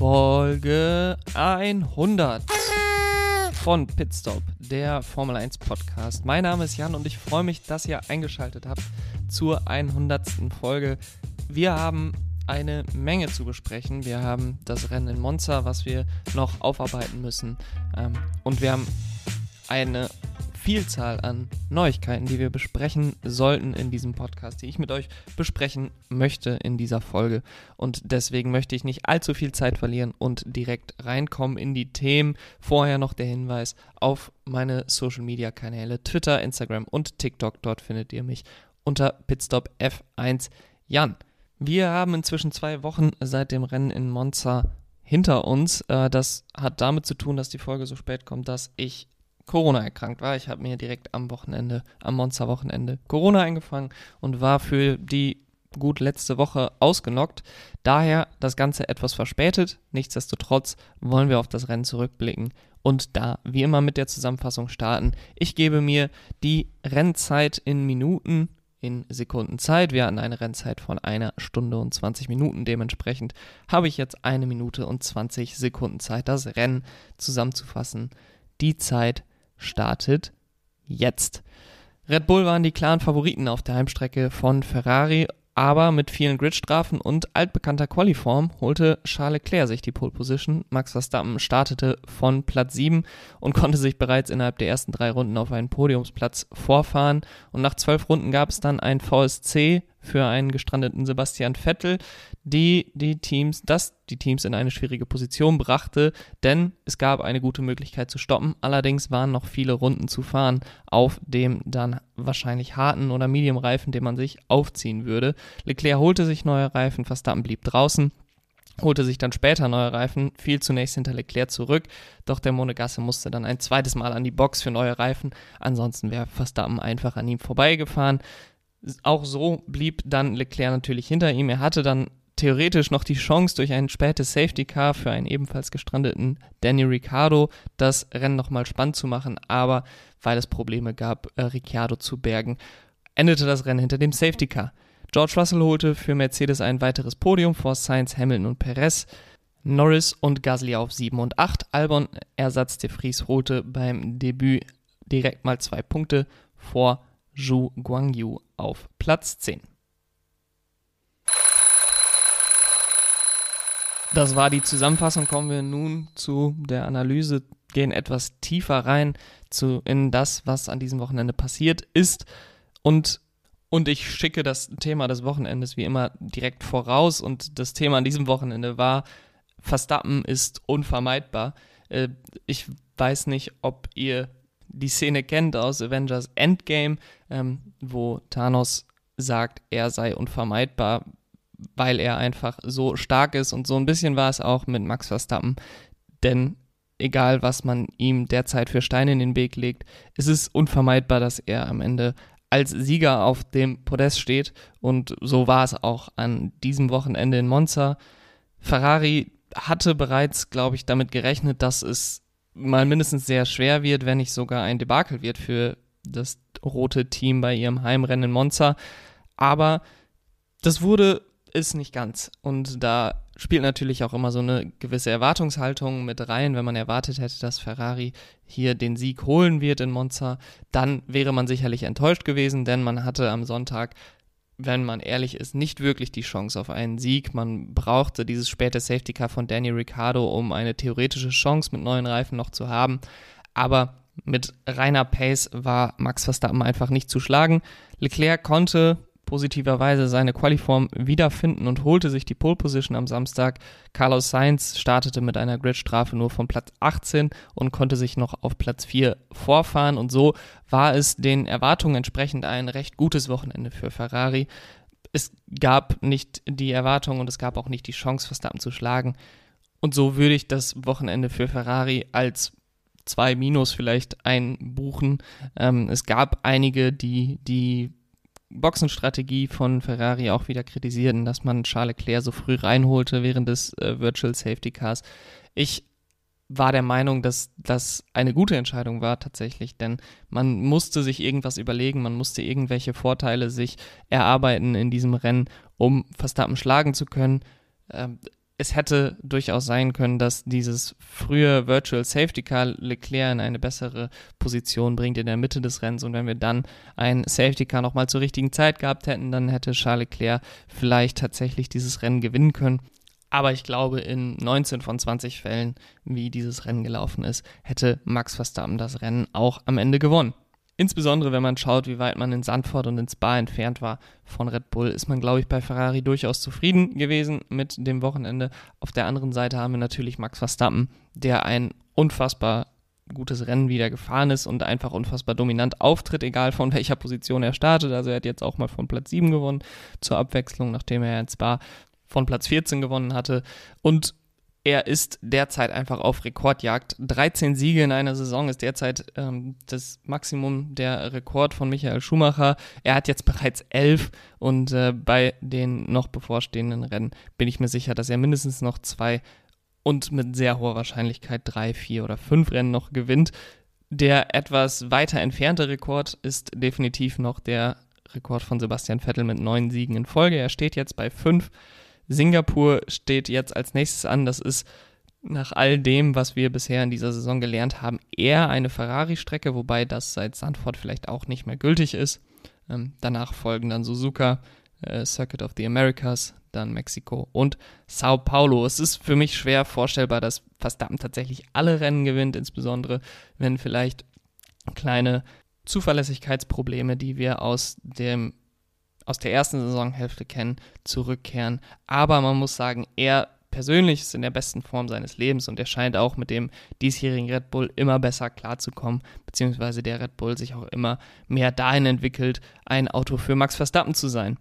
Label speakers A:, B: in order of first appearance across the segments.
A: Folge 100 von Pitstop, der Formel 1 Podcast. Mein Name ist Jan und ich freue mich, dass ihr eingeschaltet habt zur 100. Folge. Wir haben eine Menge zu besprechen. Wir haben das Rennen in Monza, was wir noch aufarbeiten müssen. Ähm, und wir haben eine Vielzahl an Neuigkeiten, die wir besprechen sollten in diesem Podcast, die ich mit euch besprechen möchte in dieser Folge. Und deswegen möchte ich nicht allzu viel Zeit verlieren und direkt reinkommen in die Themen. Vorher noch der Hinweis auf meine Social Media Kanäle Twitter, Instagram und TikTok. Dort findet ihr mich unter Pitstop F1 Jan. Wir haben inzwischen zwei Wochen seit dem Rennen in Monza hinter uns. Äh, das hat damit zu tun, dass die Folge so spät kommt, dass ich Corona erkrankt war. Ich habe mir direkt am Wochenende, am Monster-Wochenende Corona eingefangen und war für die gut letzte Woche ausgenockt. Daher das Ganze etwas verspätet. Nichtsdestotrotz wollen wir auf das Rennen zurückblicken und da wie immer mit der Zusammenfassung starten. Ich gebe mir die Rennzeit in Minuten, in Sekunden Zeit. Wir hatten eine Rennzeit von einer Stunde und 20 Minuten. Dementsprechend habe ich jetzt eine Minute und 20 Sekunden Zeit, das Rennen zusammenzufassen. Die Zeit startet jetzt. Red Bull waren die klaren Favoriten auf der Heimstrecke von Ferrari, aber mit vielen Gridstrafen und altbekannter Qualiform holte Charles Leclerc sich die Pole Position. Max Verstappen startete von Platz 7 und konnte sich bereits innerhalb der ersten drei Runden auf einen Podiumsplatz vorfahren. Und nach zwölf Runden gab es dann ein VSC für einen gestrandeten Sebastian Vettel, die die Teams, das die Teams in eine schwierige Position brachte, denn es gab eine gute Möglichkeit zu stoppen. Allerdings waren noch viele Runden zu fahren auf dem dann wahrscheinlich harten oder Medium Reifen, den man sich aufziehen würde. Leclerc holte sich neue Reifen, Verstappen blieb draußen holte sich dann später neue Reifen, fiel zunächst hinter Leclerc zurück, doch der Monegasse musste dann ein zweites Mal an die Box für neue Reifen, ansonsten wäre Verstappen einfach an ihm vorbeigefahren. Auch so blieb dann Leclerc natürlich hinter ihm. Er hatte dann theoretisch noch die Chance, durch ein spätes Safety Car für einen ebenfalls gestrandeten Danny Ricciardo das Rennen nochmal spannend zu machen, aber weil es Probleme gab, äh, Ricciardo zu bergen, endete das Rennen hinter dem Safety Car. George Russell holte für Mercedes ein weiteres Podium vor Sainz, Hamilton und Perez. Norris und Gasly auf 7 und 8. Albon, Ersatz de Vries, holte beim Debüt direkt mal zwei Punkte vor Zhu Guangyu auf Platz 10. Das war die Zusammenfassung. Kommen wir nun zu der Analyse, gehen etwas tiefer rein zu, in das, was an diesem Wochenende passiert ist. Und, und ich schicke das Thema des Wochenendes wie immer direkt voraus. Und das Thema an diesem Wochenende war, Verstappen ist unvermeidbar. Äh, ich weiß nicht, ob ihr die Szene kennt aus Avengers Endgame, ähm, wo Thanos sagt, er sei unvermeidbar, weil er einfach so stark ist. Und so ein bisschen war es auch mit Max Verstappen. Denn egal, was man ihm derzeit für Steine in den Weg legt, ist es unvermeidbar, dass er am Ende als Sieger auf dem Podest steht. Und so war es auch an diesem Wochenende in Monza. Ferrari hatte bereits, glaube ich, damit gerechnet, dass es mal mindestens sehr schwer wird, wenn nicht sogar ein Debakel wird für das rote Team bei ihrem Heimrennen in Monza. Aber das wurde es nicht ganz. Und da spielt natürlich auch immer so eine gewisse Erwartungshaltung mit rein. Wenn man erwartet hätte, dass Ferrari hier den Sieg holen wird in Monza, dann wäre man sicherlich enttäuscht gewesen, denn man hatte am Sonntag wenn man ehrlich ist, nicht wirklich die Chance auf einen Sieg. Man brauchte dieses späte Safety Car von Danny Ricciardo, um eine theoretische Chance mit neuen Reifen noch zu haben. Aber mit reiner Pace war Max Verstappen einfach nicht zu schlagen. Leclerc konnte positiverweise seine Qualiform wiederfinden und holte sich die Pole Position am Samstag. Carlos Sainz startete mit einer Gridstrafe nur von Platz 18 und konnte sich noch auf Platz 4 vorfahren und so war es den Erwartungen entsprechend ein recht gutes Wochenende für Ferrari. Es gab nicht die Erwartung und es gab auch nicht die Chance, Verstappen zu schlagen. Und so würde ich das Wochenende für Ferrari als zwei Minus vielleicht einbuchen. Ähm, es gab einige, die die Boxenstrategie von Ferrari auch wieder kritisieren, dass man Charles Leclerc so früh reinholte während des äh, Virtual Safety Cars. Ich war der Meinung, dass das eine gute Entscheidung war tatsächlich, denn man musste sich irgendwas überlegen, man musste irgendwelche Vorteile sich erarbeiten in diesem Rennen, um Verstappen schlagen zu können. Ähm, es hätte durchaus sein können, dass dieses frühe Virtual Safety Car Leclerc in eine bessere Position bringt in der Mitte des Rennens. Und wenn wir dann ein Safety Car nochmal zur richtigen Zeit gehabt hätten, dann hätte Charles Leclerc vielleicht tatsächlich dieses Rennen gewinnen können. Aber ich glaube, in 19 von 20 Fällen, wie dieses Rennen gelaufen ist, hätte Max Verstappen das Rennen auch am Ende gewonnen. Insbesondere wenn man schaut, wie weit man in Sandford und in Spa entfernt war von Red Bull, ist man, glaube ich, bei Ferrari durchaus zufrieden gewesen mit dem Wochenende. Auf der anderen Seite haben wir natürlich Max Verstappen, der ein unfassbar gutes Rennen wieder gefahren ist und einfach unfassbar dominant auftritt, egal von welcher Position er startet. Also er hat jetzt auch mal von Platz 7 gewonnen zur Abwechslung, nachdem er in Spa von Platz 14 gewonnen hatte. Und er ist derzeit einfach auf Rekordjagd. 13 Siege in einer Saison ist derzeit ähm, das Maximum der Rekord von Michael Schumacher. Er hat jetzt bereits 11 und äh, bei den noch bevorstehenden Rennen bin ich mir sicher, dass er mindestens noch zwei und mit sehr hoher Wahrscheinlichkeit drei, vier oder fünf Rennen noch gewinnt. Der etwas weiter entfernte Rekord ist definitiv noch der Rekord von Sebastian Vettel mit neun Siegen in Folge. Er steht jetzt bei fünf. Singapur steht jetzt als nächstes an. Das ist nach all dem, was wir bisher in dieser Saison gelernt haben, eher eine Ferrari-Strecke, wobei das seit Sandford vielleicht auch nicht mehr gültig ist. Ähm, danach folgen dann Suzuka, äh, Circuit of the Americas, dann Mexiko und Sao Paulo. Es ist für mich schwer vorstellbar, dass Verstappen tatsächlich alle Rennen gewinnt, insbesondere wenn vielleicht kleine Zuverlässigkeitsprobleme, die wir aus dem aus der ersten Saisonhälfte kennen, zurückkehren. Aber man muss sagen, er persönlich ist in der besten Form seines Lebens und er scheint auch mit dem diesjährigen Red Bull immer besser klarzukommen, beziehungsweise der Red Bull sich auch immer mehr dahin entwickelt, ein Auto für Max Verstappen zu sein.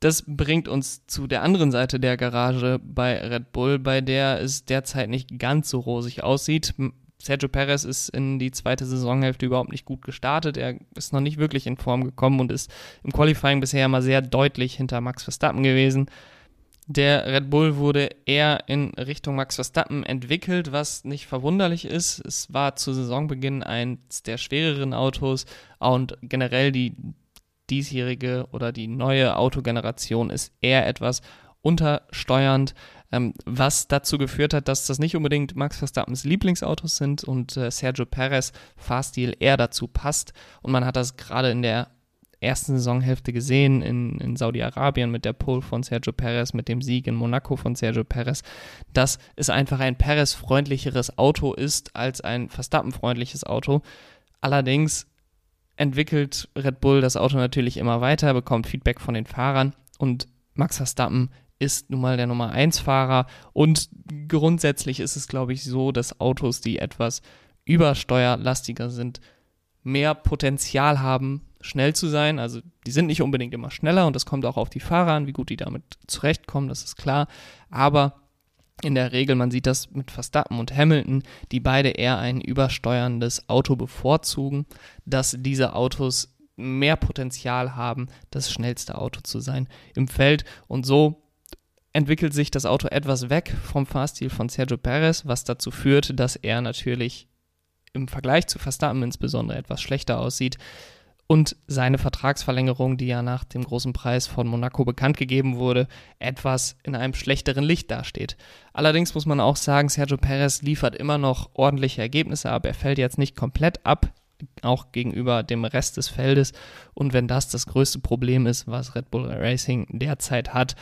A: Das bringt uns zu der anderen Seite der Garage bei Red Bull, bei der es derzeit nicht ganz so rosig aussieht. Sergio Perez ist in die zweite Saisonhälfte überhaupt nicht gut gestartet. Er ist noch nicht wirklich in Form gekommen und ist im Qualifying bisher mal sehr deutlich hinter Max Verstappen gewesen. Der Red Bull wurde eher in Richtung Max Verstappen entwickelt, was nicht verwunderlich ist. Es war zu Saisonbeginn eins der schwereren Autos und generell die diesjährige oder die neue Autogeneration ist eher etwas untersteuernd ähm, was dazu geführt hat, dass das nicht unbedingt Max Verstappens Lieblingsautos sind und äh, Sergio Perez Fahrstil eher dazu passt. Und man hat das gerade in der ersten Saisonhälfte gesehen in, in Saudi-Arabien mit der Pole von Sergio Perez, mit dem Sieg in Monaco von Sergio Perez, dass es einfach ein Perez-freundlicheres Auto ist als ein Verstappen-freundliches Auto. Allerdings entwickelt Red Bull das Auto natürlich immer weiter, bekommt Feedback von den Fahrern und Max Verstappen ist nun mal der Nummer 1 Fahrer und grundsätzlich ist es, glaube ich, so, dass Autos, die etwas übersteuerlastiger sind, mehr Potenzial haben, schnell zu sein. Also die sind nicht unbedingt immer schneller und das kommt auch auf die Fahrer an, wie gut die damit zurechtkommen, das ist klar. Aber in der Regel, man sieht das mit Verstappen und Hamilton, die beide eher ein übersteuerndes Auto bevorzugen, dass diese Autos mehr Potenzial haben, das schnellste Auto zu sein im Feld. Und so entwickelt sich das Auto etwas weg vom Fahrstil von Sergio Perez, was dazu führt, dass er natürlich im Vergleich zu Verstappen insbesondere etwas schlechter aussieht und seine Vertragsverlängerung, die ja nach dem großen Preis von Monaco bekannt gegeben wurde, etwas in einem schlechteren Licht dasteht. Allerdings muss man auch sagen, Sergio Perez liefert immer noch ordentliche Ergebnisse ab. Er fällt jetzt nicht komplett ab, auch gegenüber dem Rest des Feldes. Und wenn das das größte Problem ist, was Red Bull Racing derzeit hat,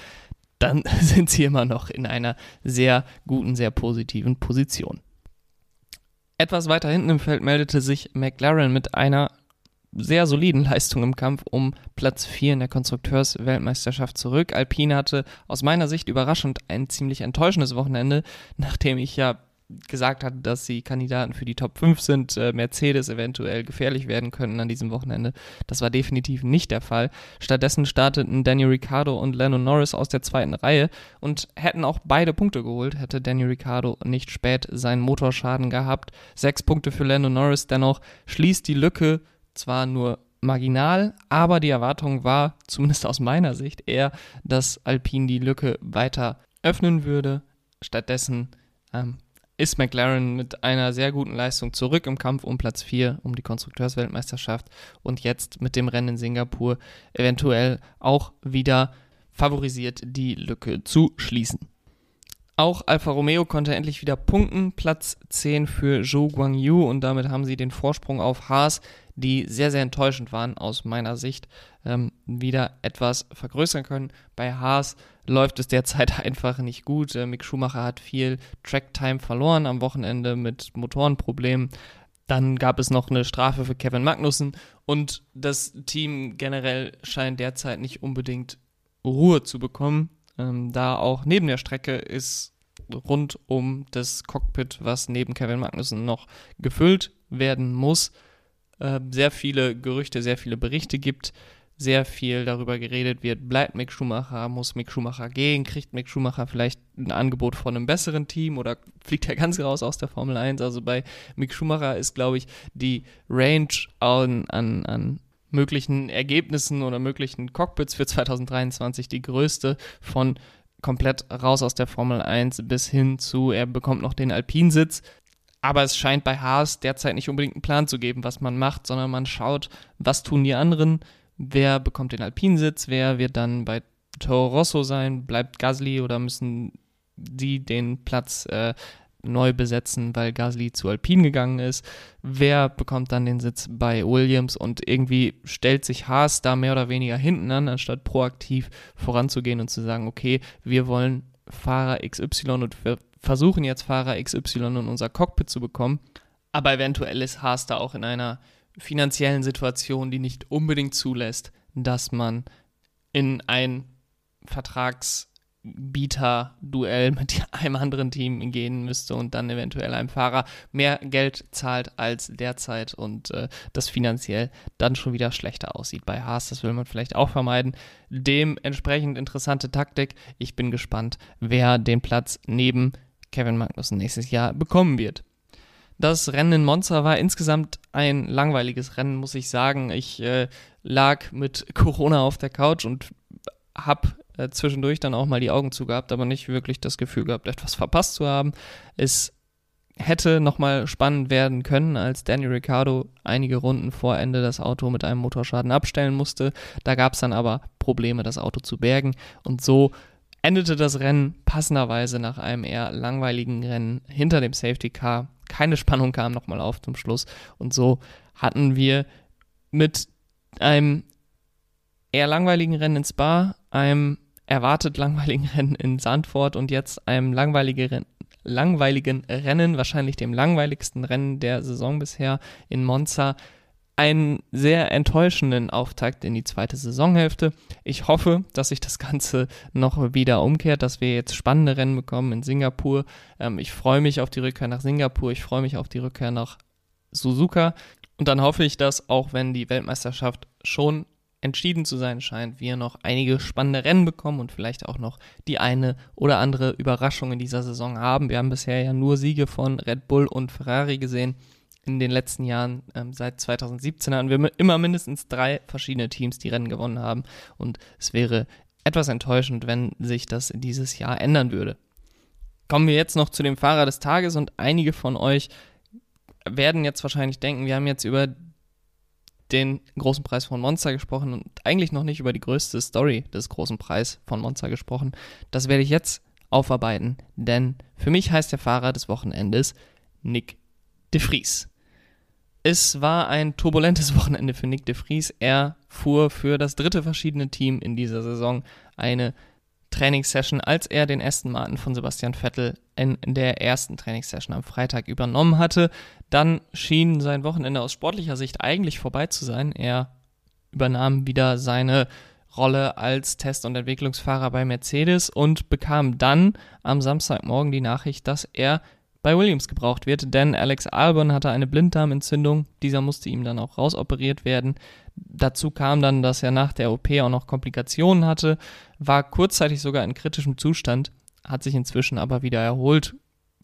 A: dann sind sie immer noch in einer sehr guten, sehr positiven Position. Etwas weiter hinten im Feld meldete sich McLaren mit einer sehr soliden Leistung im Kampf um Platz 4 in der Konstrukteursweltmeisterschaft zurück. Alpine hatte aus meiner Sicht überraschend ein ziemlich enttäuschendes Wochenende, nachdem ich ja gesagt hat, dass sie Kandidaten für die Top 5 sind, äh, Mercedes eventuell gefährlich werden könnten an diesem Wochenende. Das war definitiv nicht der Fall. Stattdessen starteten Daniel Ricciardo und Lennon Norris aus der zweiten Reihe und hätten auch beide Punkte geholt, hätte Daniel Ricciardo nicht spät seinen Motorschaden gehabt. Sechs Punkte für Lennon Norris dennoch schließt die Lücke zwar nur marginal, aber die Erwartung war, zumindest aus meiner Sicht, eher, dass Alpine die Lücke weiter öffnen würde. Stattdessen ähm, ist McLaren mit einer sehr guten Leistung zurück im Kampf um Platz 4, um die Konstrukteursweltmeisterschaft und jetzt mit dem Rennen in Singapur eventuell auch wieder favorisiert, die Lücke zu schließen. Auch Alfa Romeo konnte endlich wieder punkten. Platz 10 für Zhou Guangyu und damit haben sie den Vorsprung auf Haas, die sehr, sehr enttäuschend waren aus meiner Sicht, ähm, wieder etwas vergrößern können. Bei Haas läuft es derzeit einfach nicht gut. Äh, Mick Schumacher hat viel Tracktime verloren am Wochenende mit Motorenproblemen. Dann gab es noch eine Strafe für Kevin Magnussen und das Team generell scheint derzeit nicht unbedingt Ruhe zu bekommen ähm, da auch neben der Strecke ist rund um das Cockpit, was neben Kevin Magnussen noch gefüllt werden muss, äh, sehr viele Gerüchte, sehr viele Berichte gibt, sehr viel darüber geredet wird, bleibt Mick Schumacher, muss Mick Schumacher gehen, kriegt Mick Schumacher vielleicht ein Angebot von einem besseren Team oder fliegt er ganz raus aus der Formel 1. Also bei Mick Schumacher ist, glaube ich, die Range an, an, an möglichen Ergebnissen oder möglichen Cockpits für 2023 die größte von komplett raus aus der Formel 1 bis hin zu, er bekommt noch den Alpinsitz. Aber es scheint bei Haas derzeit nicht unbedingt einen Plan zu geben, was man macht, sondern man schaut, was tun die anderen, wer bekommt den Alpinsitz, wer wird dann bei Toro Rosso sein, bleibt Gasly oder müssen die den Platz äh, neu besetzen, weil Gasly zu Alpine gegangen ist. Wer bekommt dann den Sitz bei Williams und irgendwie stellt sich Haas da mehr oder weniger hinten an, anstatt proaktiv voranzugehen und zu sagen, okay, wir wollen Fahrer XY und wir versuchen jetzt Fahrer XY in unser Cockpit zu bekommen. Aber eventuell ist Haas da auch in einer finanziellen Situation, die nicht unbedingt zulässt, dass man in ein Vertrags Bieter-Duell mit einem anderen Team gehen müsste und dann eventuell einem Fahrer mehr Geld zahlt als derzeit und äh, das finanziell dann schon wieder schlechter aussieht. Bei Haas, das will man vielleicht auch vermeiden. Dementsprechend interessante Taktik. Ich bin gespannt, wer den Platz neben Kevin Magnussen nächstes Jahr bekommen wird. Das Rennen in Monza war insgesamt ein langweiliges Rennen, muss ich sagen. Ich äh, lag mit Corona auf der Couch und habe äh, zwischendurch dann auch mal die Augen zugehabt, aber nicht wirklich das Gefühl gehabt, etwas verpasst zu haben. Es hätte nochmal spannend werden können, als Daniel Ricciardo einige Runden vor Ende das Auto mit einem Motorschaden abstellen musste. Da gab es dann aber Probleme, das Auto zu bergen. Und so endete das Rennen passenderweise nach einem eher langweiligen Rennen hinter dem Safety Car. Keine Spannung kam nochmal auf zum Schluss. Und so hatten wir mit einem eher langweiligen Rennen in Spa, einem erwartet langweiligen Rennen in Sandford und jetzt einem langweiligen, langweiligen Rennen, wahrscheinlich dem langweiligsten Rennen der Saison bisher in Monza, einen sehr enttäuschenden Auftakt in die zweite Saisonhälfte. Ich hoffe, dass sich das Ganze noch wieder umkehrt, dass wir jetzt spannende Rennen bekommen in Singapur. Ähm, ich freue mich auf die Rückkehr nach Singapur, ich freue mich auf die Rückkehr nach Suzuka. Und dann hoffe ich, dass auch wenn die Weltmeisterschaft schon entschieden zu sein scheint, wir noch einige spannende Rennen bekommen und vielleicht auch noch die eine oder andere Überraschung in dieser Saison haben. Wir haben bisher ja nur Siege von Red Bull und Ferrari gesehen. In den letzten Jahren, ähm, seit 2017, haben wir immer mindestens drei verschiedene Teams, die Rennen gewonnen haben. Und es wäre etwas enttäuschend, wenn sich das dieses Jahr ändern würde. Kommen wir jetzt noch zu dem Fahrer des Tages und einige von euch werden jetzt wahrscheinlich denken, wir haben jetzt über den großen Preis von Monster gesprochen und eigentlich noch nicht über die größte Story des großen Preis von Monster gesprochen. Das werde ich jetzt aufarbeiten, denn für mich heißt der Fahrer des Wochenendes Nick de Vries. Es war ein turbulentes Wochenende für Nick de Vries. Er fuhr für das dritte verschiedene Team in dieser Saison eine Trainingssession, als er den Aston Martin von Sebastian Vettel in der ersten Trainingssession am Freitag übernommen hatte. Dann schien sein Wochenende aus sportlicher Sicht eigentlich vorbei zu sein. Er übernahm wieder seine Rolle als Test- und Entwicklungsfahrer bei Mercedes und bekam dann am Samstagmorgen die Nachricht, dass er bei Williams gebraucht wird, denn Alex Albon hatte eine Blinddarmentzündung, dieser musste ihm dann auch rausoperiert werden. Dazu kam dann, dass er nach der OP auch noch Komplikationen hatte, war kurzzeitig sogar in kritischem Zustand, hat sich inzwischen aber wieder erholt.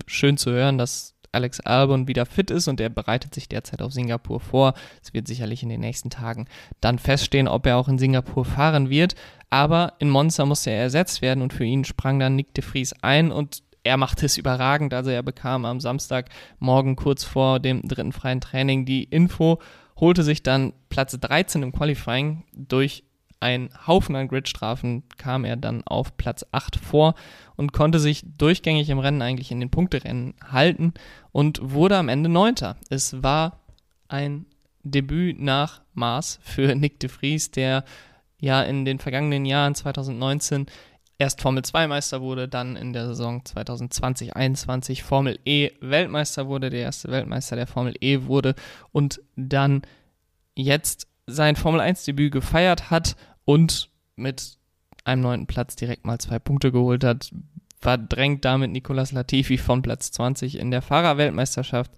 A: Schön zu hören, dass Alex Albon wieder fit ist und er bereitet sich derzeit auf Singapur vor. Es wird sicherlich in den nächsten Tagen dann feststehen, ob er auch in Singapur fahren wird. Aber in Monza musste er ersetzt werden und für ihn sprang dann Nick de Vries ein und er machte es überragend. Also er bekam am Samstagmorgen kurz vor dem dritten freien Training die Info, holte sich dann Platz 13 im Qualifying durch ein Haufen an Gridstrafen kam er dann auf Platz 8 vor und konnte sich durchgängig im Rennen eigentlich in den Punkterennen halten und wurde am Ende Neunter. Es war ein Debüt nach Maß für Nick de Vries, der ja in den vergangenen Jahren 2019 erst Formel 2 Meister wurde, dann in der Saison 2020-21 Formel E Weltmeister wurde, der erste Weltmeister der Formel E wurde und dann jetzt sein Formel 1 Debüt gefeiert hat und mit einem neunten Platz direkt mal zwei Punkte geholt hat, verdrängt damit Nicolas Latifi von Platz 20 in der Fahrerweltmeisterschaft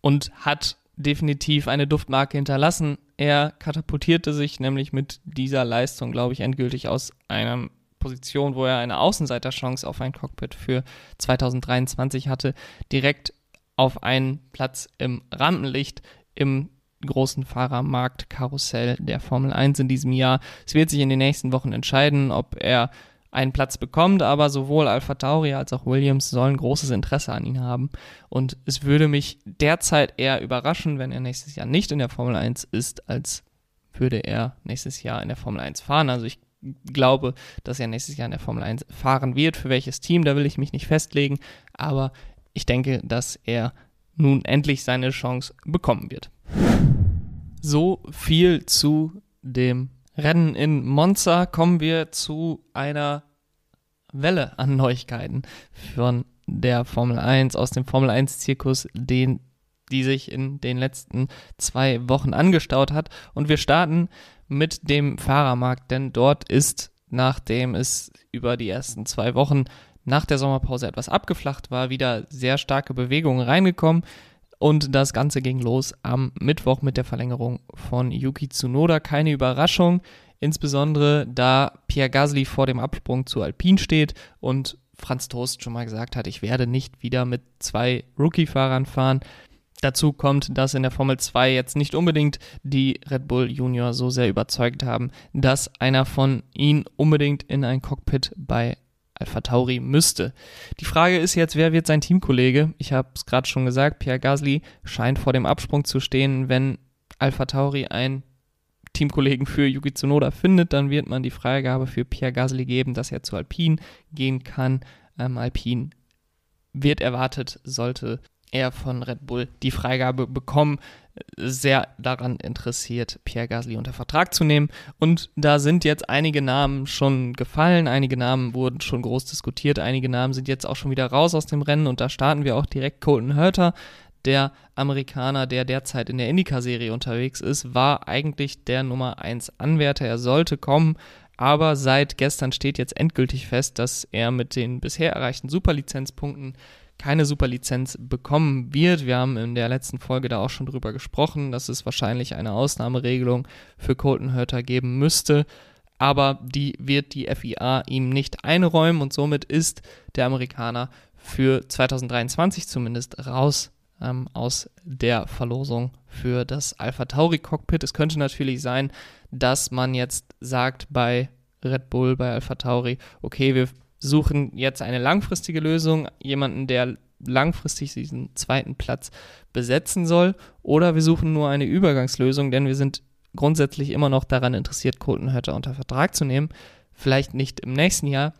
A: und hat definitiv eine Duftmarke hinterlassen. Er katapultierte sich nämlich mit dieser Leistung, glaube ich, endgültig aus einer Position, wo er eine Außenseiterchance auf ein Cockpit für 2023 hatte, direkt auf einen Platz im Rampenlicht im großen Fahrermarkt Karussell der Formel 1 in diesem Jahr. Es wird sich in den nächsten Wochen entscheiden, ob er einen Platz bekommt, aber sowohl Alpha Tauri als auch Williams sollen großes Interesse an ihn haben. Und es würde mich derzeit eher überraschen, wenn er nächstes Jahr nicht in der Formel 1 ist, als würde er nächstes Jahr in der Formel 1 fahren. Also ich glaube, dass er nächstes Jahr in der Formel 1 fahren wird. Für welches Team, da will ich mich nicht festlegen, aber ich denke, dass er nun endlich seine Chance bekommen wird. So viel zu dem Rennen in Monza. Kommen wir zu einer Welle an Neuigkeiten von der Formel 1 aus dem Formel 1 Zirkus, den die sich in den letzten zwei Wochen angestaut hat. Und wir starten mit dem Fahrermarkt, denn dort ist, nachdem es über die ersten zwei Wochen nach der Sommerpause etwas abgeflacht war, wieder sehr starke Bewegungen reingekommen. Und das Ganze ging los am Mittwoch mit der Verlängerung von Yuki Tsunoda. Keine Überraschung, insbesondere da Pierre Gasly vor dem Absprung zu Alpine steht und Franz Toast schon mal gesagt hat, ich werde nicht wieder mit zwei Rookie-Fahrern fahren. Dazu kommt, dass in der Formel 2 jetzt nicht unbedingt die Red Bull Junior so sehr überzeugt haben, dass einer von ihnen unbedingt in ein Cockpit bei Alpha Tauri müsste. Die Frage ist jetzt, wer wird sein Teamkollege? Ich habe es gerade schon gesagt, Pierre Gasly scheint vor dem Absprung zu stehen. Wenn Alpha Tauri einen Teamkollegen für Yuki Tsunoda findet, dann wird man die Freigabe für Pierre Gasly geben, dass er zu Alpine gehen kann. Ähm, Alpine wird erwartet, sollte er von Red Bull die Freigabe bekommen, sehr daran interessiert, Pierre Gasly unter Vertrag zu nehmen. Und da sind jetzt einige Namen schon gefallen, einige Namen wurden schon groß diskutiert, einige Namen sind jetzt auch schon wieder raus aus dem Rennen und da starten wir auch direkt Colton Hurter. Der Amerikaner, der derzeit in der Indica-Serie unterwegs ist, war eigentlich der Nummer 1 Anwärter. Er sollte kommen, aber seit gestern steht jetzt endgültig fest, dass er mit den bisher erreichten Superlizenzpunkten keine Superlizenz bekommen wird. Wir haben in der letzten Folge da auch schon drüber gesprochen, dass es wahrscheinlich eine Ausnahmeregelung für Colton Hurter geben müsste. Aber die wird die FIA ihm nicht einräumen und somit ist der Amerikaner für 2023 zumindest raus ähm, aus der Verlosung für das Alpha Tauri Cockpit. Es könnte natürlich sein, dass man jetzt sagt bei Red Bull, bei Alpha Tauri, okay, wir suchen jetzt eine langfristige Lösung, jemanden, der langfristig diesen zweiten Platz besetzen soll, oder wir suchen nur eine Übergangslösung, denn wir sind grundsätzlich immer noch daran interessiert, Colton Hurter unter Vertrag zu nehmen. Vielleicht nicht im nächsten Jahr,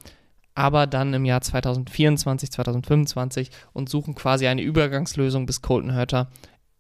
A: aber dann im Jahr 2024, 2025 und suchen quasi eine Übergangslösung, bis Colton Hurter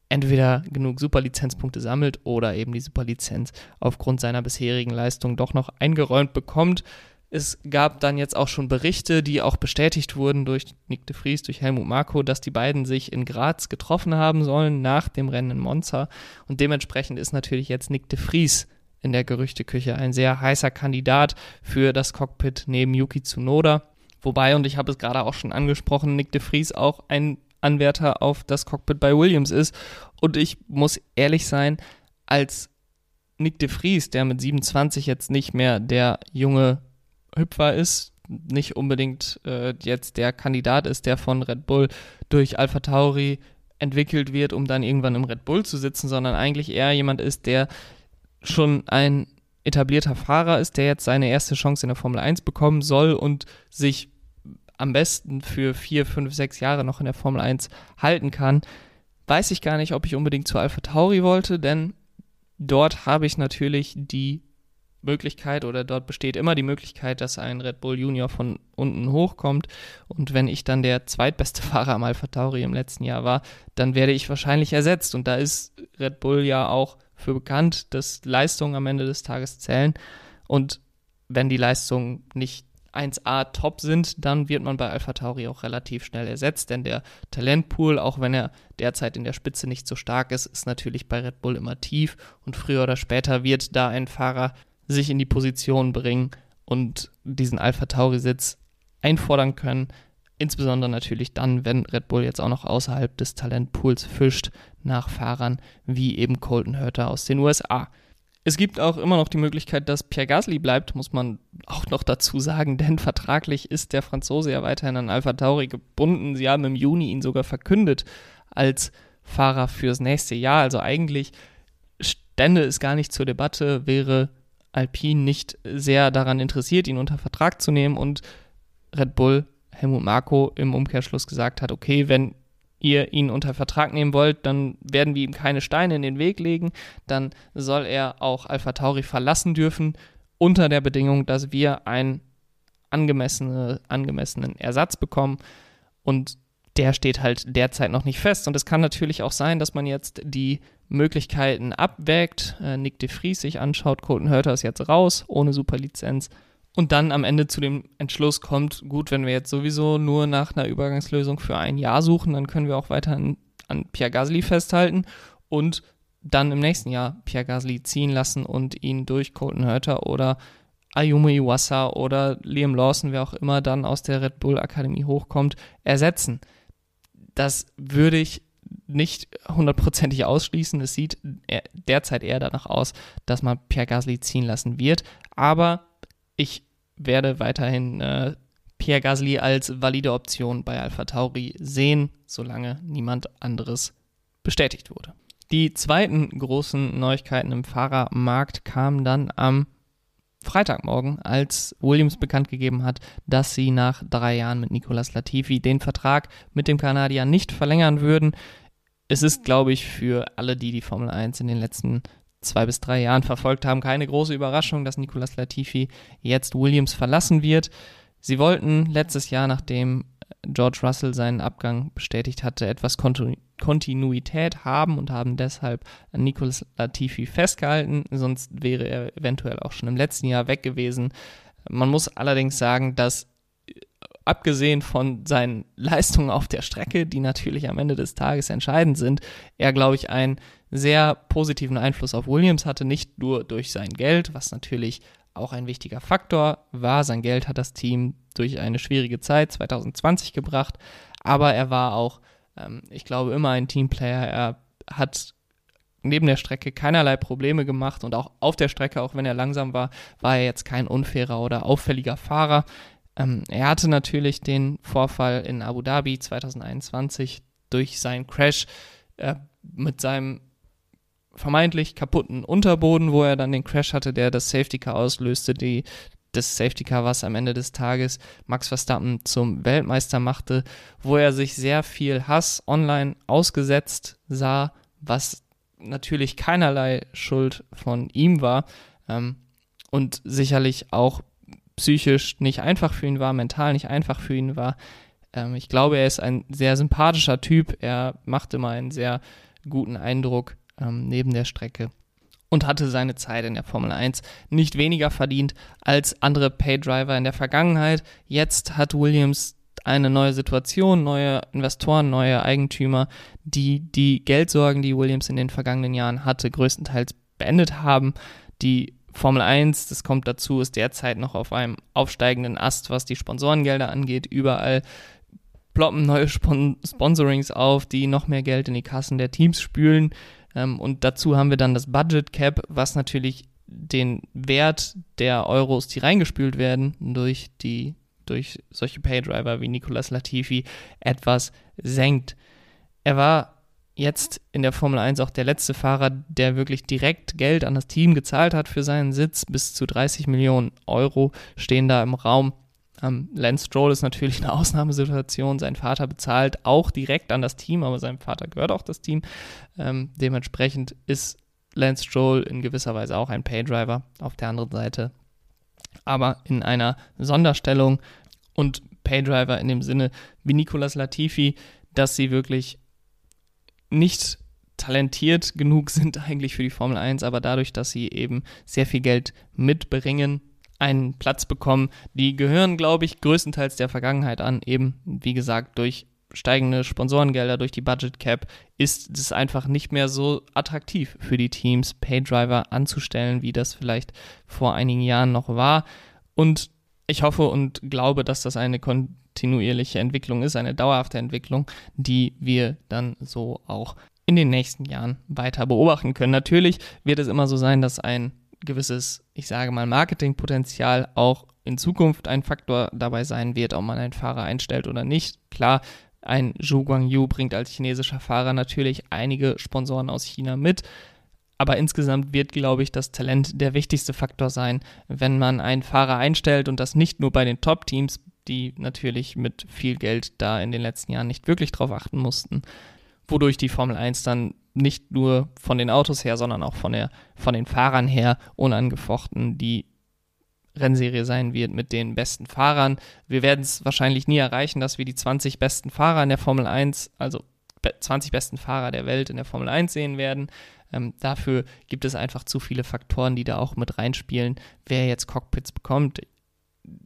A: entweder genug Superlizenzpunkte sammelt oder eben die Superlizenz aufgrund seiner bisherigen Leistung doch noch eingeräumt bekommt. Es gab dann jetzt auch schon Berichte, die auch bestätigt wurden durch Nick de Vries, durch Helmut Marko, dass die beiden sich in Graz getroffen haben sollen nach dem Rennen in Monza. Und dementsprechend ist natürlich jetzt Nick de Vries in der Gerüchteküche ein sehr heißer Kandidat für das Cockpit neben Yuki Tsunoda. Wobei, und ich habe es gerade auch schon angesprochen, Nick de Vries auch ein Anwärter auf das Cockpit bei Williams ist. Und ich muss ehrlich sein, als Nick de Vries, der mit 27 jetzt nicht mehr der junge Hüpfer ist, nicht unbedingt äh, jetzt der Kandidat ist, der von Red Bull durch Alpha Tauri entwickelt wird, um dann irgendwann im Red Bull zu sitzen, sondern eigentlich eher jemand ist, der schon ein etablierter Fahrer ist, der jetzt seine erste Chance in der Formel 1 bekommen soll und sich am besten für vier, fünf, sechs Jahre noch in der Formel 1 halten kann, weiß ich gar nicht, ob ich unbedingt zu Alpha Tauri wollte, denn dort habe ich natürlich die Möglichkeit oder dort besteht immer die Möglichkeit, dass ein Red Bull Junior von unten hochkommt. Und wenn ich dann der zweitbeste Fahrer am Alpha Tauri im letzten Jahr war, dann werde ich wahrscheinlich ersetzt. Und da ist Red Bull ja auch für bekannt, dass Leistungen am Ende des Tages zählen. Und wenn die Leistungen nicht 1A top sind, dann wird man bei Alpha Tauri auch relativ schnell ersetzt, denn der Talentpool, auch wenn er derzeit in der Spitze nicht so stark ist, ist natürlich bei Red Bull immer tief und früher oder später wird da ein Fahrer sich in die Position bringen und diesen Alpha Tauri-Sitz einfordern können. Insbesondere natürlich dann, wenn Red Bull jetzt auch noch außerhalb des Talentpools fischt nach Fahrern wie eben Colton Hurter aus den USA. Es gibt auch immer noch die Möglichkeit, dass Pierre Gasly bleibt, muss man auch noch dazu sagen, denn vertraglich ist der Franzose ja weiterhin an Alpha Tauri gebunden. Sie haben im Juni ihn sogar verkündet als Fahrer fürs nächste Jahr. Also eigentlich stände es gar nicht zur Debatte, wäre Alpine nicht sehr daran interessiert, ihn unter Vertrag zu nehmen und Red Bull, Helmut Marko im Umkehrschluss gesagt hat, okay, wenn ihr ihn unter Vertrag nehmen wollt, dann werden wir ihm keine Steine in den Weg legen, dann soll er auch Alpha Tauri verlassen dürfen, unter der Bedingung, dass wir einen angemessene, angemessenen Ersatz bekommen und der steht halt derzeit noch nicht fest. Und es kann natürlich auch sein, dass man jetzt die Möglichkeiten abwägt, äh, Nick de Vries sich anschaut, Colton Hurter ist jetzt raus, ohne Superlizenz und dann am Ende zu dem Entschluss kommt, gut, wenn wir jetzt sowieso nur nach einer Übergangslösung für ein Jahr suchen, dann können wir auch weiter an, an Pierre Gasly festhalten und dann im nächsten Jahr Pierre Gasly ziehen lassen und ihn durch Colton Hurter oder Ayumu Iwasa oder Liam Lawson, wer auch immer dann aus der Red Bull Akademie hochkommt, ersetzen. Das würde ich nicht hundertprozentig ausschließen. Es sieht derzeit eher danach aus, dass man Pierre Gasly ziehen lassen wird. Aber ich werde weiterhin äh, Pierre Gasly als valide Option bei Alpha Tauri sehen, solange niemand anderes bestätigt wurde. Die zweiten großen Neuigkeiten im Fahrermarkt kamen dann am Freitagmorgen, als Williams bekannt gegeben hat, dass sie nach drei Jahren mit Nicolas Latifi den Vertrag mit dem Kanadier nicht verlängern würden. Es ist, glaube ich, für alle, die die Formel 1 in den letzten zwei bis drei Jahren verfolgt haben, keine große Überraschung, dass Nicolas Latifi jetzt Williams verlassen wird. Sie wollten letztes Jahr, nachdem George Russell seinen Abgang bestätigt hatte, etwas Kontinuität haben und haben deshalb an Nicolas Latifi festgehalten. Sonst wäre er eventuell auch schon im letzten Jahr weg gewesen. Man muss allerdings sagen, dass abgesehen von seinen Leistungen auf der Strecke, die natürlich am Ende des Tages entscheidend sind, er, glaube ich, einen sehr positiven Einfluss auf Williams hatte, nicht nur durch sein Geld, was natürlich auch ein wichtiger Faktor war. Sein Geld hat das Team durch eine schwierige Zeit 2020 gebracht, aber er war auch, ähm, ich glaube, immer ein Teamplayer. Er hat neben der Strecke keinerlei Probleme gemacht und auch auf der Strecke, auch wenn er langsam war, war er jetzt kein unfairer oder auffälliger Fahrer. Ähm, er hatte natürlich den Vorfall in Abu Dhabi 2021 durch seinen Crash äh, mit seinem vermeintlich kaputten Unterboden, wo er dann den Crash hatte, der das Safety Car auslöste, die das Safety Car, was am Ende des Tages Max Verstappen zum Weltmeister machte, wo er sich sehr viel Hass online ausgesetzt sah, was natürlich keinerlei Schuld von ihm war ähm, und sicherlich auch psychisch nicht einfach für ihn war, mental nicht einfach für ihn war. Ähm, ich glaube, er ist ein sehr sympathischer Typ. Er macht immer einen sehr guten Eindruck ähm, neben der Strecke und hatte seine Zeit in der Formel 1 nicht weniger verdient als andere Paydriver in der Vergangenheit. Jetzt hat Williams eine neue Situation, neue Investoren, neue Eigentümer, die die Geldsorgen, die Williams in den vergangenen Jahren hatte, größtenteils beendet haben. Die Formel 1, das kommt dazu, ist derzeit noch auf einem aufsteigenden Ast, was die Sponsorengelder angeht. Überall ploppen neue Spon Sponsorings auf, die noch mehr Geld in die Kassen der Teams spülen. Ähm, und dazu haben wir dann das Budget Cap, was natürlich den Wert der Euros, die reingespült werden, durch die durch solche Paydriver wie Nicolas Latifi etwas senkt. Er war jetzt in der Formel 1 auch der letzte Fahrer, der wirklich direkt Geld an das Team gezahlt hat für seinen Sitz. Bis zu 30 Millionen Euro stehen da im Raum. Ähm, Lance Stroll ist natürlich eine Ausnahmesituation. Sein Vater bezahlt auch direkt an das Team, aber seinem Vater gehört auch das Team. Ähm, dementsprechend ist Lance Stroll in gewisser Weise auch ein Paydriver auf der anderen Seite, aber in einer Sonderstellung und Paydriver in dem Sinne wie Nicolas Latifi, dass sie wirklich nicht talentiert genug sind eigentlich für die Formel 1, aber dadurch, dass sie eben sehr viel Geld mitbringen, einen Platz bekommen. Die gehören, glaube ich, größtenteils der Vergangenheit an, eben wie gesagt durch steigende Sponsorengelder, durch die Budget Cap ist es einfach nicht mehr so attraktiv für die Teams, Paydriver anzustellen, wie das vielleicht vor einigen Jahren noch war. Und ich hoffe und glaube, dass das eine kontinuierliche Entwicklung ist, eine dauerhafte Entwicklung, die wir dann so auch in den nächsten Jahren weiter beobachten können. Natürlich wird es immer so sein, dass ein gewisses, ich sage mal, Marketingpotenzial auch in Zukunft ein Faktor dabei sein wird, ob man einen Fahrer einstellt oder nicht. Klar, ein Zhu Guangyu bringt als chinesischer Fahrer natürlich einige Sponsoren aus China mit. Aber insgesamt wird, glaube ich, das Talent der wichtigste Faktor sein, wenn man einen Fahrer einstellt und das nicht nur bei den Top-Teams, die natürlich mit viel Geld da in den letzten Jahren nicht wirklich drauf achten mussten, wodurch die Formel 1 dann nicht nur von den Autos her, sondern auch von, der, von den Fahrern her unangefochten die Rennserie sein wird mit den besten Fahrern. Wir werden es wahrscheinlich nie erreichen, dass wir die 20 besten Fahrer in der Formel 1, also 20 besten Fahrer der Welt in der Formel 1 sehen werden. Ähm, dafür gibt es einfach zu viele Faktoren, die da auch mit reinspielen, wer jetzt Cockpits bekommt.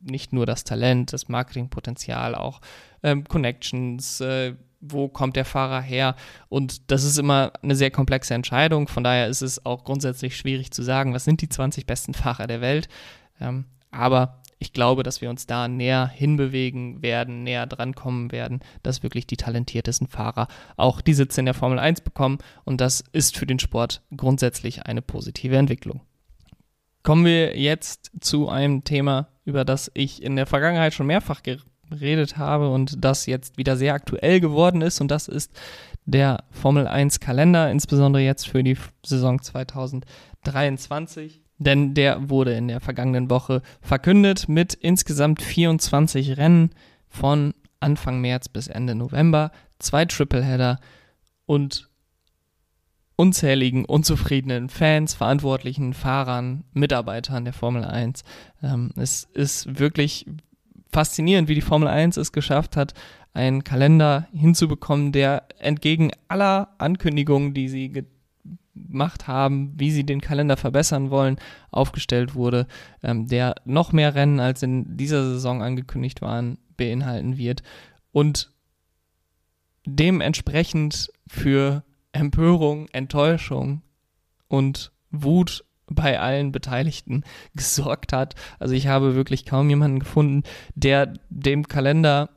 A: Nicht nur das Talent, das Marketingpotenzial, auch ähm, Connections, äh, wo kommt der Fahrer her? Und das ist immer eine sehr komplexe Entscheidung. Von daher ist es auch grundsätzlich schwierig zu sagen, was sind die 20 besten Fahrer der Welt. Ähm, aber ich glaube, dass wir uns da näher hinbewegen werden, näher drankommen werden, dass wirklich die talentiertesten Fahrer auch die Sitze in der Formel 1 bekommen. Und das ist für den Sport grundsätzlich eine positive Entwicklung. Kommen wir jetzt zu einem Thema, über das ich in der Vergangenheit schon mehrfach geredet habe und das jetzt wieder sehr aktuell geworden ist. Und das ist der Formel 1 Kalender, insbesondere jetzt für die Saison 2023 denn der wurde in der vergangenen Woche verkündet mit insgesamt 24 Rennen von Anfang März bis Ende November, zwei Tripleheader und unzähligen unzufriedenen Fans, verantwortlichen Fahrern, Mitarbeitern der Formel 1. Ähm, es ist wirklich faszinierend, wie die Formel 1 es geschafft hat, einen Kalender hinzubekommen, der entgegen aller Ankündigungen, die sie gemacht haben, wie sie den Kalender verbessern wollen, aufgestellt wurde, ähm, der noch mehr Rennen als in dieser Saison angekündigt waren, beinhalten wird und dementsprechend für Empörung, Enttäuschung und Wut bei allen Beteiligten gesorgt hat. Also ich habe wirklich kaum jemanden gefunden, der dem Kalender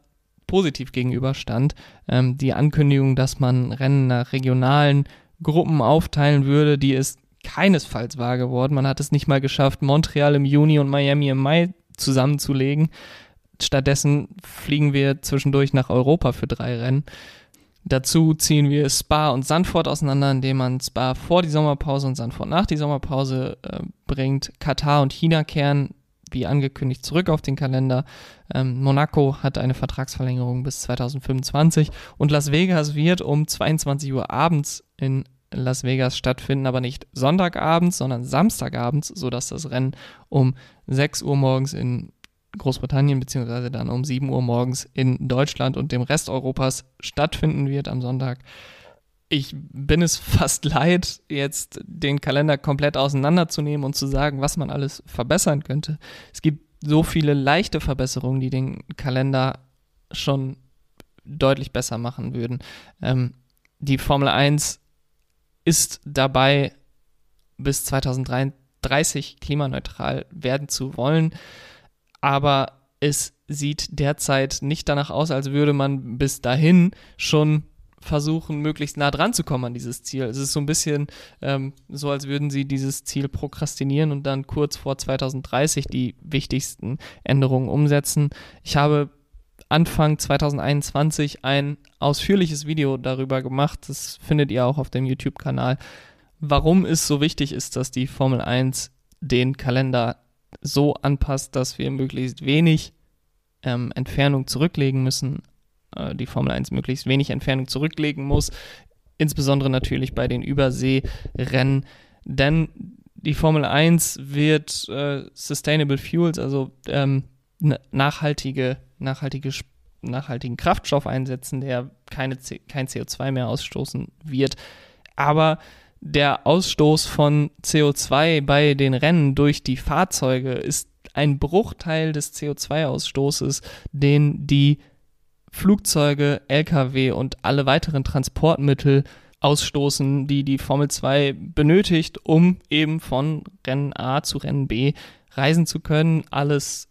A: positiv gegenüberstand. Ähm, die Ankündigung, dass man Rennen nach regionalen Gruppen aufteilen würde, die ist keinesfalls wahr geworden. Man hat es nicht mal geschafft, Montreal im Juni und Miami im Mai zusammenzulegen. Stattdessen fliegen wir zwischendurch nach Europa für drei Rennen. Dazu ziehen wir Spa und Sandford auseinander, indem man Spa vor die Sommerpause und Sandford nach die Sommerpause äh, bringt. Katar und China kehren, wie angekündigt, zurück auf den Kalender. Ähm, Monaco hat eine Vertragsverlängerung bis 2025 und Las Vegas wird um 22 Uhr abends in Las Vegas stattfinden, aber nicht Sonntagabends, sondern Samstagabends, sodass das Rennen um 6 Uhr morgens in Großbritannien beziehungsweise dann um 7 Uhr morgens in Deutschland und dem Rest Europas stattfinden wird am Sonntag. Ich bin es fast leid, jetzt den Kalender komplett auseinanderzunehmen und zu sagen, was man alles verbessern könnte. Es gibt so viele leichte Verbesserungen, die den Kalender schon deutlich besser machen würden. Ähm, die Formel 1 ist dabei, bis 2030 klimaneutral werden zu wollen. Aber es sieht derzeit nicht danach aus, als würde man bis dahin schon versuchen, möglichst nah dran zu kommen an dieses Ziel. Es ist so ein bisschen ähm, so, als würden sie dieses Ziel prokrastinieren und dann kurz vor 2030 die wichtigsten Änderungen umsetzen. Ich habe Anfang 2021 ein ausführliches Video darüber gemacht. Das findet ihr auch auf dem YouTube-Kanal. Warum es so wichtig ist, dass die Formel 1 den Kalender so anpasst, dass wir möglichst wenig ähm, Entfernung zurücklegen müssen. Äh, die Formel 1 möglichst wenig Entfernung zurücklegen muss. Insbesondere natürlich bei den Überseerennen. denn die Formel 1 wird äh, Sustainable Fuels, also ähm, nachhaltige, nachhaltige, nachhaltigen Kraftstoff einsetzen, der keine, kein CO2 mehr ausstoßen wird. Aber der Ausstoß von CO2 bei den Rennen durch die Fahrzeuge ist ein Bruchteil des CO2-Ausstoßes, den die Flugzeuge, Lkw und alle weiteren Transportmittel ausstoßen, die die Formel 2 benötigt, um eben von Rennen A zu Rennen B reisen zu können, alles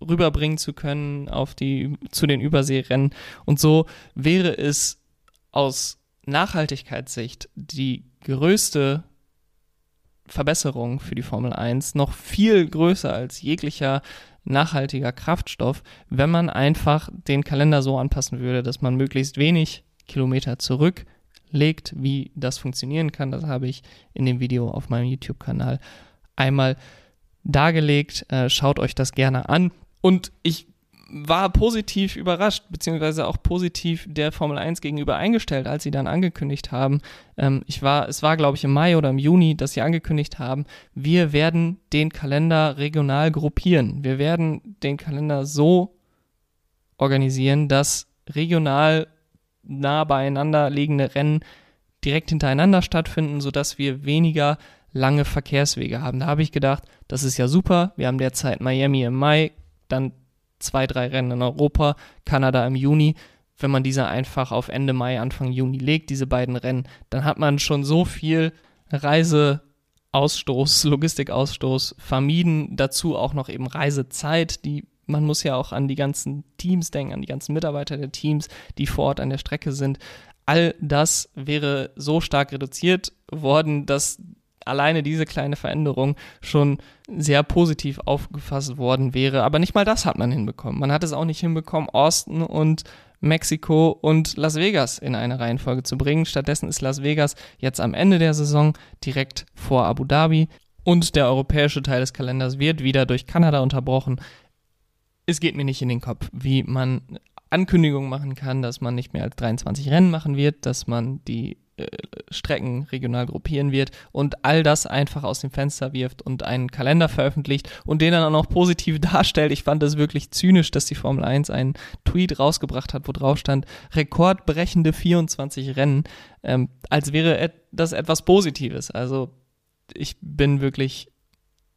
A: rüberbringen zu können auf die, zu den Überseerennen. Und so wäre es aus Nachhaltigkeitssicht die größte Verbesserung für die Formel 1, noch viel größer als jeglicher nachhaltiger Kraftstoff, wenn man einfach den Kalender so anpassen würde, dass man möglichst wenig Kilometer zurücklegt. Wie das funktionieren kann, das habe ich in dem Video auf meinem YouTube-Kanal einmal dargelegt. Äh, schaut euch das gerne an. Und ich war positiv überrascht, beziehungsweise auch positiv der Formel 1 gegenüber eingestellt, als sie dann angekündigt haben. Ähm, ich war, es war, glaube ich, im Mai oder im Juni, dass sie angekündigt haben, wir werden den Kalender regional gruppieren. Wir werden den Kalender so organisieren, dass regional nah beieinander liegende Rennen direkt hintereinander stattfinden, sodass wir weniger lange Verkehrswege haben. Da habe ich gedacht, das ist ja super. Wir haben derzeit Miami im Mai, dann zwei, drei Rennen in Europa, Kanada im Juni. Wenn man diese einfach auf Ende Mai, Anfang Juni legt, diese beiden Rennen, dann hat man schon so viel Reiseausstoß, Logistikausstoß vermieden. Dazu auch noch eben Reisezeit, die man muss ja auch an die ganzen Teams denken, an die ganzen Mitarbeiter der Teams, die vor Ort an der Strecke sind. All das wäre so stark reduziert worden, dass alleine diese kleine Veränderung schon sehr positiv aufgefasst worden wäre. Aber nicht mal das hat man hinbekommen. Man hat es auch nicht hinbekommen, Austin und Mexiko und Las Vegas in eine Reihenfolge zu bringen. Stattdessen ist Las Vegas jetzt am Ende der Saison direkt vor Abu Dhabi und der europäische Teil des Kalenders wird wieder durch Kanada unterbrochen. Es geht mir nicht in den Kopf, wie man Ankündigungen machen kann, dass man nicht mehr als 23 Rennen machen wird, dass man die äh, Strecken regional gruppieren wird und all das einfach aus dem Fenster wirft und einen Kalender veröffentlicht und den dann auch noch positiv darstellt. Ich fand es wirklich zynisch, dass die Formel 1 einen Tweet rausgebracht hat, wo drauf stand, rekordbrechende 24 Rennen, ähm, als wäre das etwas Positives. Also ich bin wirklich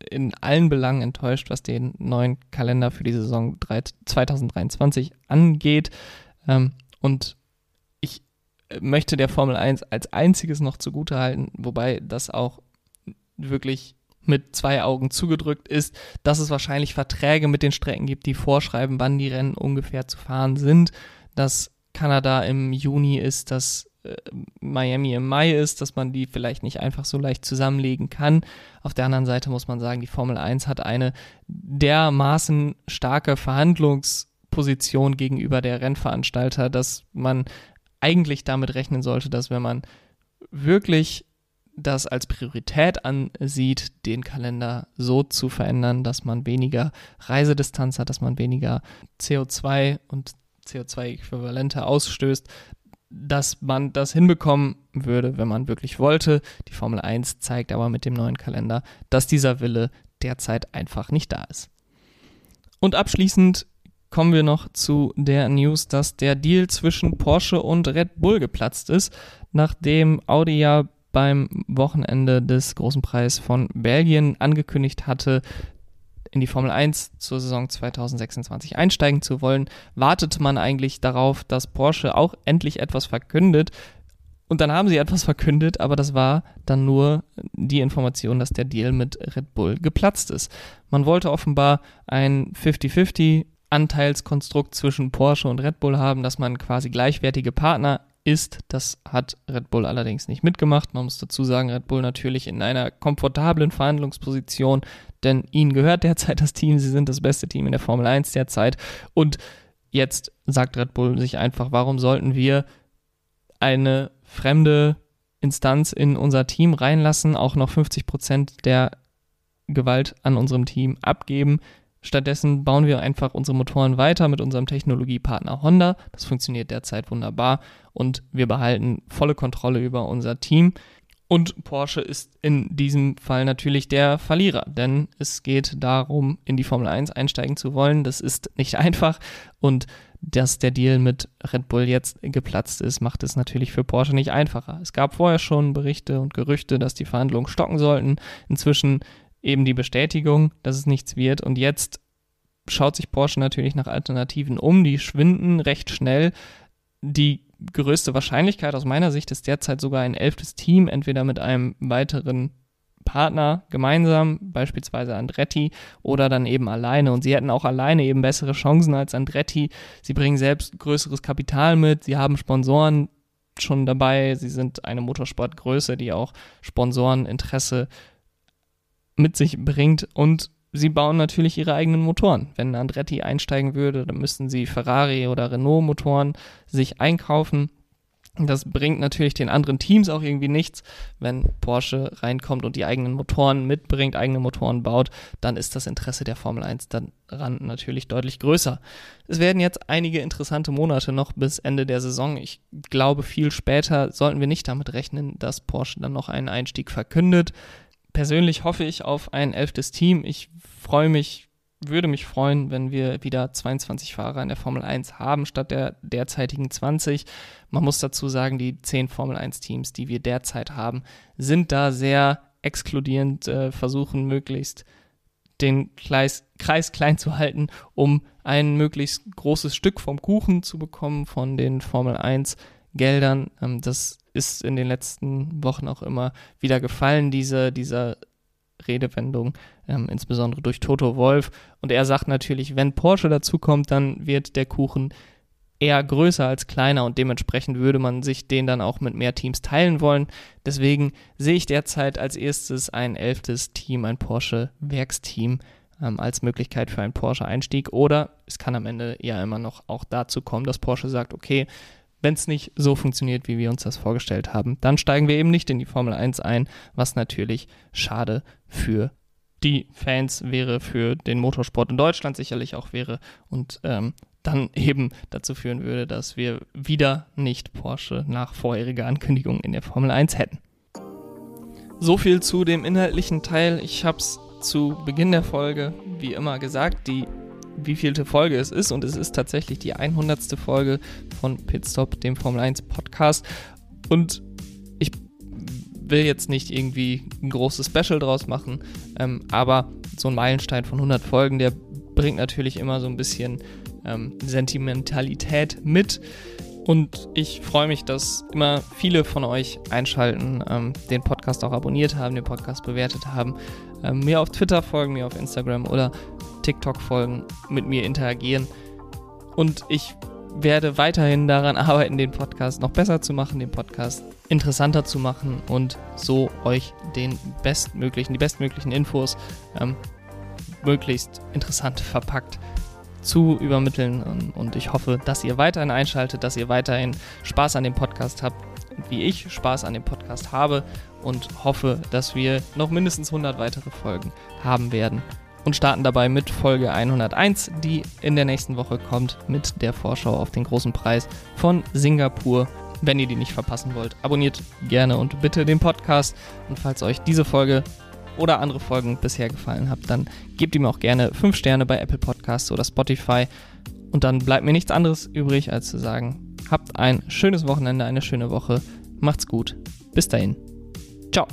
A: in allen Belangen enttäuscht, was den neuen Kalender für die Saison 2023 angeht. Ähm, und möchte der Formel 1 als einziges noch zugutehalten, wobei das auch wirklich mit zwei Augen zugedrückt ist, dass es wahrscheinlich Verträge mit den Strecken gibt, die vorschreiben, wann die Rennen ungefähr zu fahren sind, dass Kanada im Juni ist, dass äh, Miami im Mai ist, dass man die vielleicht nicht einfach so leicht zusammenlegen kann. Auf der anderen Seite muss man sagen, die Formel 1 hat eine dermaßen starke Verhandlungsposition gegenüber der Rennveranstalter, dass man eigentlich damit rechnen sollte, dass wenn man wirklich das als Priorität ansieht, den Kalender so zu verändern, dass man weniger Reisedistanz hat, dass man weniger CO2 und CO2-Äquivalente ausstößt, dass man das hinbekommen würde, wenn man wirklich wollte. Die Formel 1 zeigt aber mit dem neuen Kalender, dass dieser Wille derzeit einfach nicht da ist. Und abschließend kommen wir noch zu der News, dass der Deal zwischen Porsche und Red Bull geplatzt ist, nachdem Audi ja beim Wochenende des Großen Preis von Belgien angekündigt hatte, in die Formel 1 zur Saison 2026 einsteigen zu wollen, wartete man eigentlich darauf, dass Porsche auch endlich etwas verkündet. Und dann haben sie etwas verkündet, aber das war dann nur die Information, dass der Deal mit Red Bull geplatzt ist. Man wollte offenbar ein 50-50 Anteilskonstrukt zwischen Porsche und Red Bull haben, dass man quasi gleichwertige Partner ist. Das hat Red Bull allerdings nicht mitgemacht. Man muss dazu sagen, Red Bull natürlich in einer komfortablen Verhandlungsposition, denn ihnen gehört derzeit das Team. Sie sind das beste Team in der Formel 1 derzeit. Und jetzt sagt Red Bull sich einfach, warum sollten wir eine fremde Instanz in unser Team reinlassen, auch noch 50 Prozent der Gewalt an unserem Team abgeben. Stattdessen bauen wir einfach unsere Motoren weiter mit unserem Technologiepartner Honda. Das funktioniert derzeit wunderbar und wir behalten volle Kontrolle über unser Team. Und Porsche ist in diesem Fall natürlich der Verlierer, denn es geht darum, in die Formel 1 einsteigen zu wollen. Das ist nicht einfach und dass der Deal mit Red Bull jetzt geplatzt ist, macht es natürlich für Porsche nicht einfacher. Es gab vorher schon Berichte und Gerüchte, dass die Verhandlungen stocken sollten. Inzwischen eben die Bestätigung, dass es nichts wird und jetzt schaut sich Porsche natürlich nach Alternativen um, die schwinden recht schnell. Die größte Wahrscheinlichkeit aus meiner Sicht ist derzeit sogar ein elftes Team, entweder mit einem weiteren Partner gemeinsam, beispielsweise Andretti, oder dann eben alleine. Und sie hätten auch alleine eben bessere Chancen als Andretti. Sie bringen selbst größeres Kapital mit, sie haben Sponsoren schon dabei, sie sind eine Motorsportgröße, die auch Sponsoreninteresse mit sich bringt und sie bauen natürlich ihre eigenen Motoren. Wenn Andretti einsteigen würde, dann müssten sie Ferrari oder Renault Motoren sich einkaufen. Das bringt natürlich den anderen Teams auch irgendwie nichts. Wenn Porsche reinkommt und die eigenen Motoren mitbringt, eigene Motoren baut, dann ist das Interesse der Formel 1 daran natürlich deutlich größer. Es werden jetzt einige interessante Monate noch bis Ende der Saison. Ich glaube, viel später sollten wir nicht damit rechnen, dass Porsche dann noch einen Einstieg verkündet persönlich hoffe ich auf ein elftes Team. Ich freue mich, würde mich freuen, wenn wir wieder 22 Fahrer in der Formel 1 haben, statt der derzeitigen 20. Man muss dazu sagen, die 10 Formel 1 Teams, die wir derzeit haben, sind da sehr exkludierend, äh, versuchen möglichst den Kreis, Kreis klein zu halten, um ein möglichst großes Stück vom Kuchen zu bekommen von den Formel 1 Geldern. Ähm, das ist in den letzten Wochen auch immer wieder gefallen, diese, dieser Redewendung, ähm, insbesondere durch Toto Wolf. Und er sagt natürlich, wenn Porsche dazukommt, dann wird der Kuchen eher größer als kleiner und dementsprechend würde man sich den dann auch mit mehr Teams teilen wollen. Deswegen sehe ich derzeit als erstes ein elftes Team, ein Porsche-Werksteam ähm, als Möglichkeit für einen Porsche-Einstieg oder es kann am Ende ja immer noch auch dazu kommen, dass Porsche sagt, okay, wenn es nicht so funktioniert, wie wir uns das vorgestellt haben, dann steigen wir eben nicht in die Formel 1 ein, was natürlich schade für die Fans wäre, für den Motorsport in Deutschland sicherlich auch wäre und ähm, dann eben dazu führen würde, dass wir wieder nicht Porsche nach vorheriger Ankündigung in der Formel 1 hätten. So viel zu dem inhaltlichen Teil. Ich habe es zu Beginn der Folge, wie immer gesagt, die wievielte Folge es ist und es ist tatsächlich die 100. Folge von Pitstop, dem Formel 1 Podcast und ich will jetzt nicht irgendwie ein großes Special draus machen, ähm, aber so ein Meilenstein von 100 Folgen, der bringt natürlich immer so ein bisschen ähm, Sentimentalität mit. Und ich freue mich, dass immer viele von euch einschalten, ähm, den Podcast auch abonniert haben, den Podcast bewertet haben, ähm, mir auf Twitter folgen, mir auf Instagram oder TikTok folgen, mit mir interagieren. Und ich werde weiterhin daran arbeiten, den Podcast noch besser zu machen, den Podcast interessanter zu machen und so euch den bestmöglichen, die bestmöglichen Infos ähm, möglichst interessant verpackt zu übermitteln. Und ich hoffe, dass ihr weiterhin einschaltet, dass ihr weiterhin Spaß an dem Podcast habt, wie ich Spaß an dem Podcast habe und hoffe, dass wir noch mindestens 100 weitere Folgen haben werden und starten dabei mit Folge 101, die in der nächsten Woche kommt mit der Vorschau auf den großen Preis von Singapur. Wenn ihr die nicht verpassen wollt, abonniert gerne und bitte den Podcast. Und falls euch diese Folge oder andere Folgen bisher gefallen hat, dann gebt ihm auch gerne 5 Sterne bei Apple Podcasts oder Spotify. Und dann bleibt mir nichts anderes übrig, als zu sagen, habt ein schönes Wochenende, eine schöne Woche. Macht's gut. Bis dahin. Ciao.